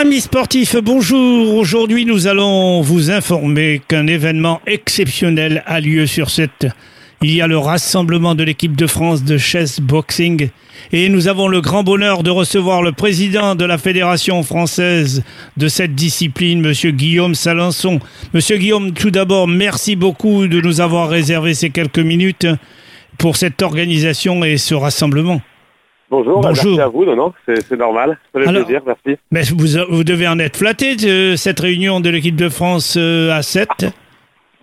Amis sportifs, bonjour. Aujourd'hui, nous allons vous informer qu'un événement exceptionnel a lieu sur cette. Il y a le rassemblement de l'équipe de France de chess boxing et nous avons le grand bonheur de recevoir le président de la Fédération française de cette discipline, monsieur Guillaume Salençon. Monsieur Guillaume, tout d'abord, merci beaucoup de nous avoir réservé ces quelques minutes pour cette organisation et ce rassemblement. Bonjour, bah, Bonjour. merci à vous, non, non, c'est normal, ça fait Alors- plaisir, merci. Mais vous, vous devez en être flatté de cette réunion de l'équipe de France euh, à 7.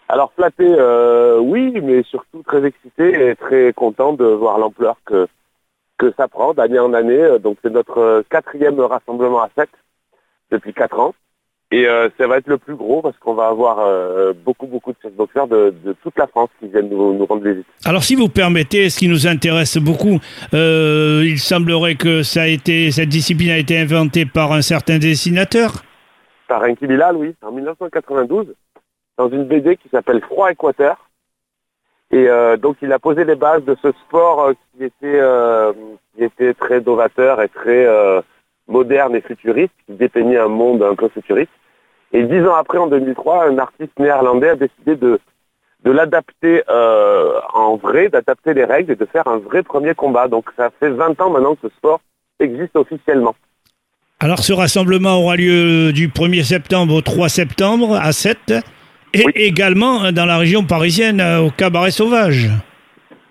Alors flatté, euh, oui, mais surtout très excité et très content de voir l'ampleur que, que ça prend d'année en année. Euh, Donc c'est notre euh, quatrième rassemblement à 7 depuis quatre ans. Et euh, ça va être le plus gros parce qu'on va avoir euh, beaucoup, beaucoup de chessboxers de, de toute la France qui viennent nous, nous rendre visite. Alors, si vous permettez, ce qui nous intéresse beaucoup, euh, il semblerait que ça a été, cette discipline a été inventée par un certain dessinateur. Par Enki Bilal, oui, en 1992, dans une BD qui s'appelle Froid Équateur. Et donc il a posé les bases de ce sport qui était qui était très novateur et très moderne et futuriste, qui dépeignait un monde un peu futuriste. Et dix ans après, en 2003, un artiste néerlandais a décidé de de l'adapter euh, en vrai, d'adapter les règles et de faire un vrai premier combat. Donc ça fait 20 ans maintenant que ce sport existe officiellement. Alors, ce rassemblement aura lieu du 1er septembre au 3 septembre à 7. Et Oui. également dans la région parisienne, euh, au Cabaret Sauvage.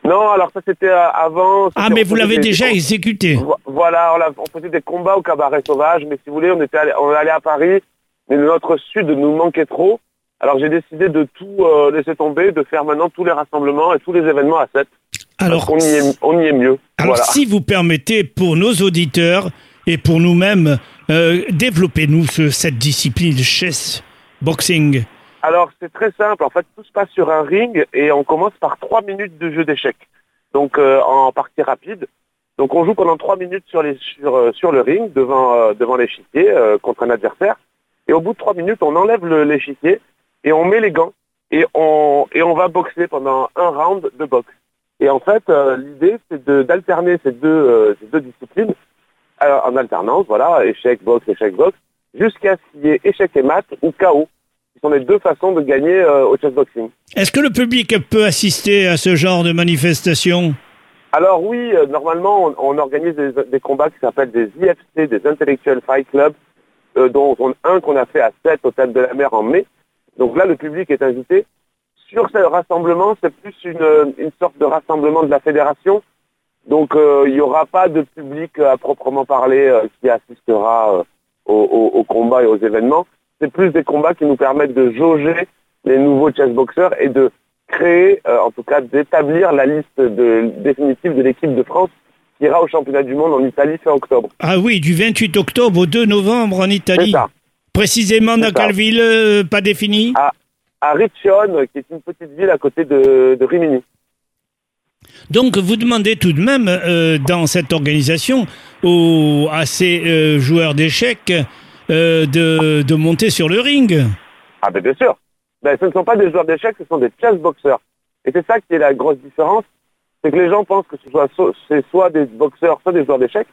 Non, alors ça c'était euh, avant. Ah, mais vous l'avez des- déjà exécuté. Vo- Voilà, on, a- on faisait des combats au cabaret sauvage, mais si vous voulez, on était allé, on allé à Paris, mais notre sud nous manquait trop. Alors j'ai décidé de tout euh, laisser tomber, de faire maintenant tous les rassemblements et tous les événements à 7. Alors, y est, on y est mieux. Alors, voilà. si vous permettez, pour nos auditeurs et pour nous-mêmes, euh, développez-nous ce- cette discipline de chess boxing. Alors c'est très simple, en fait tout se passe sur un ring et on commence par trois minutes de jeu d'échecs. Donc euh, en partie rapide. Donc on joue pendant trois minutes sur, les, sur, euh, sur le ring devant, euh, devant l'échiquier euh, contre un adversaire. Et au bout de trois minutes, on enlève l'échiquier et on met les gants et on, et on va boxer pendant un round de boxe. Et en fait, euh, l'idée c'est d'alterner ces deux, euh, ces deux disciplines en alternance, voilà, échec, boxe, échec, boxe, jusqu'à ce qu'il y ait échec et mat ou KO sont les deux façons de gagner euh, au chessboxing. Est-ce que le public peut assister à ce genre de manifestation? Alors oui, euh, normalement, on, on organise des, des combats qui s'appellent des IFC, des Intellectual Fight Club, euh, dont on- un qu'on a fait à 7 au de la Mer en mai. Donc là, le public est invité. Sur ce rassemblement, c'est plus une, une sorte de rassemblement de la fédération. Donc euh, il n'y aura pas de public à proprement parler euh, qui assistera aux combats et aux événements. C'est plus des combats qui nous permettent de jauger les nouveaux chessboxers et de créer, euh, en tout cas d'établir la liste de, définitive de l'équipe de France qui ira au championnat du monde en Italie fin octobre. Ah oui, du 28 octobre au 2 novembre en Italie. ça. Précisément dans quelle ville euh, Pas définie À Riccione, qui est une petite ville à côté de, de Rimini. Donc vous demandez tout de même, euh, dans cette organisation, aux, à ces euh, joueurs d'échecs euh, de, de monter sur le ring. Ah ben bien sûr. Ben, ce ne sont pas des joueurs d'échecs, ce sont des chess-boxeurs. Et c'est ça qui est la grosse différence, c'est que les gens pensent que ce soit so- c'est soit des boxeurs, soit des joueurs d'échecs.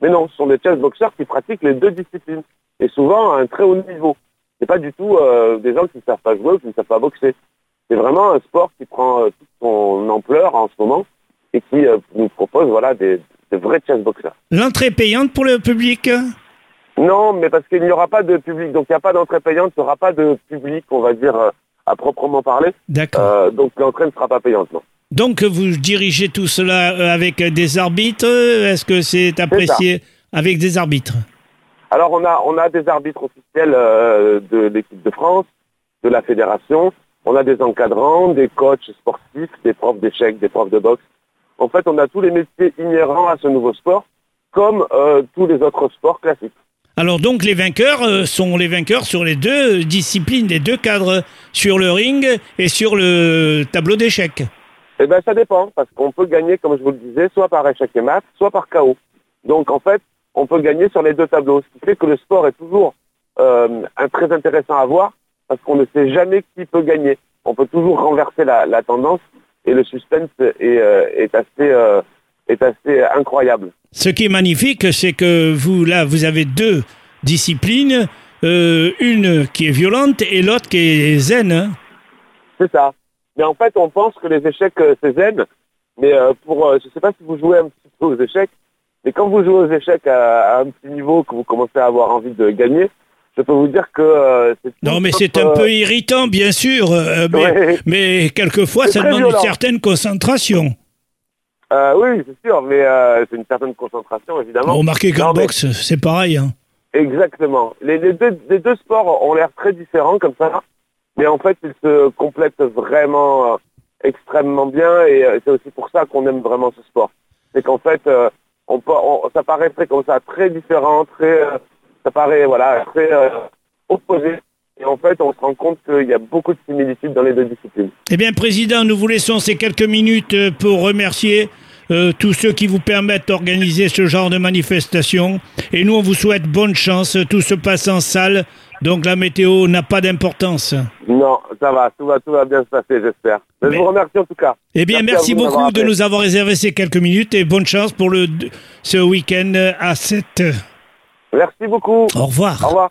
Mais non, ce sont des chess-boxeurs qui pratiquent les deux disciplines. Et souvent à un très haut niveau. C'est pas du tout euh, des gens qui ne savent pas jouer ou qui ne savent pas boxer. C'est vraiment un sport qui prend euh, toute son ampleur en ce moment et qui euh, nous propose voilà des, des vrais chess-boxeurs. L'entrée payante pour le public Non, mais parce qu'il n'y aura pas de public, donc il n'y a pas d'entrée payante, il n'y aura pas de public, on va dire, euh, à proprement parler. D'accord. Euh, donc l'entrée ne sera pas payante, non. Donc vous dirigez tout cela euh, avec des arbitres Est-ce que c'est apprécié avec des arbitres? Alors on a on a des arbitres officiels euh, de l'équipe de France, de la fédération, on a des encadrants, des coachs sportifs, des profs d'échecs, des profs de boxe. En fait, on a tous les métiers inhérents à ce nouveau sport, comme euh, tous les autres sports classiques. Alors donc les vainqueurs euh, sont les vainqueurs sur les deux disciplines, les deux cadres, sur le ring et sur le tableau d'échecs. Eh ben ça dépend, parce qu'on peut gagner, comme je vous le disais, soit par échec et mat, soit par KO. Donc en fait, on peut gagner sur les deux tableaux, ce qui fait que le sport est toujours euh, très intéressant à voir, parce qu'on ne sait jamais qui peut gagner. On peut toujours renverser la, tendance, et le suspense est, euh, assez incroyable. Ce qui est magnifique, c'est que vous, là, vous avez deux, disciplines, euh, une qui est violente et l'autre qui est zen. hein. C'est ça. Mais en fait, on pense que les échecs, euh, c'est zen. Mais euh, pour, je sais pas si vous jouez un petit peu aux échecs, mais quand vous jouez aux échecs à, à un petit niveau, que vous commencez à avoir envie de gagner, je peux vous dire que. Non, mais c'est un peu irritant, bien sûr, mais, Ouais. mais quelquefois ça demande une certaine concentration. Euh, oui, c'est sûr, mais euh, c'est une certaine concentration, évidemment. Remarquez qu'en mais- boxe, c'est pareil. hein. Exactement. Les, les deux, les deux sports ont l'air très différents comme ça, mais en fait, ils se complètent vraiment euh, extrêmement bien et euh, c'est aussi pour ça qu'on aime vraiment ce sport. C'est qu'en fait, euh, on, on- ça paraîtrait comme ça très différent, très, euh, ça paraît voilà très euh, opposé. Et en fait, on se rend compte qu'il y a beaucoup de similitudes dans les deux disciplines. Eh bien, Président, nous vous laissons ces quelques minutes euh, pour remercier euh, tous ceux qui vous permettent d'organiser ce genre de manifestation. Et nous, on vous souhaite bonne chance. Tout se passe en salle, donc la météo n'a pas d'importance. Non, ça va, tout va, tout va bien se passer, j'espère. Mais- Je vous remercie en tout cas. Eh bien, Merci merci, beaucoup de nous avoir réservé ces quelques minutes et bonne chance pour le, ce week-end à 7. Merci beaucoup. Au revoir. Au revoir.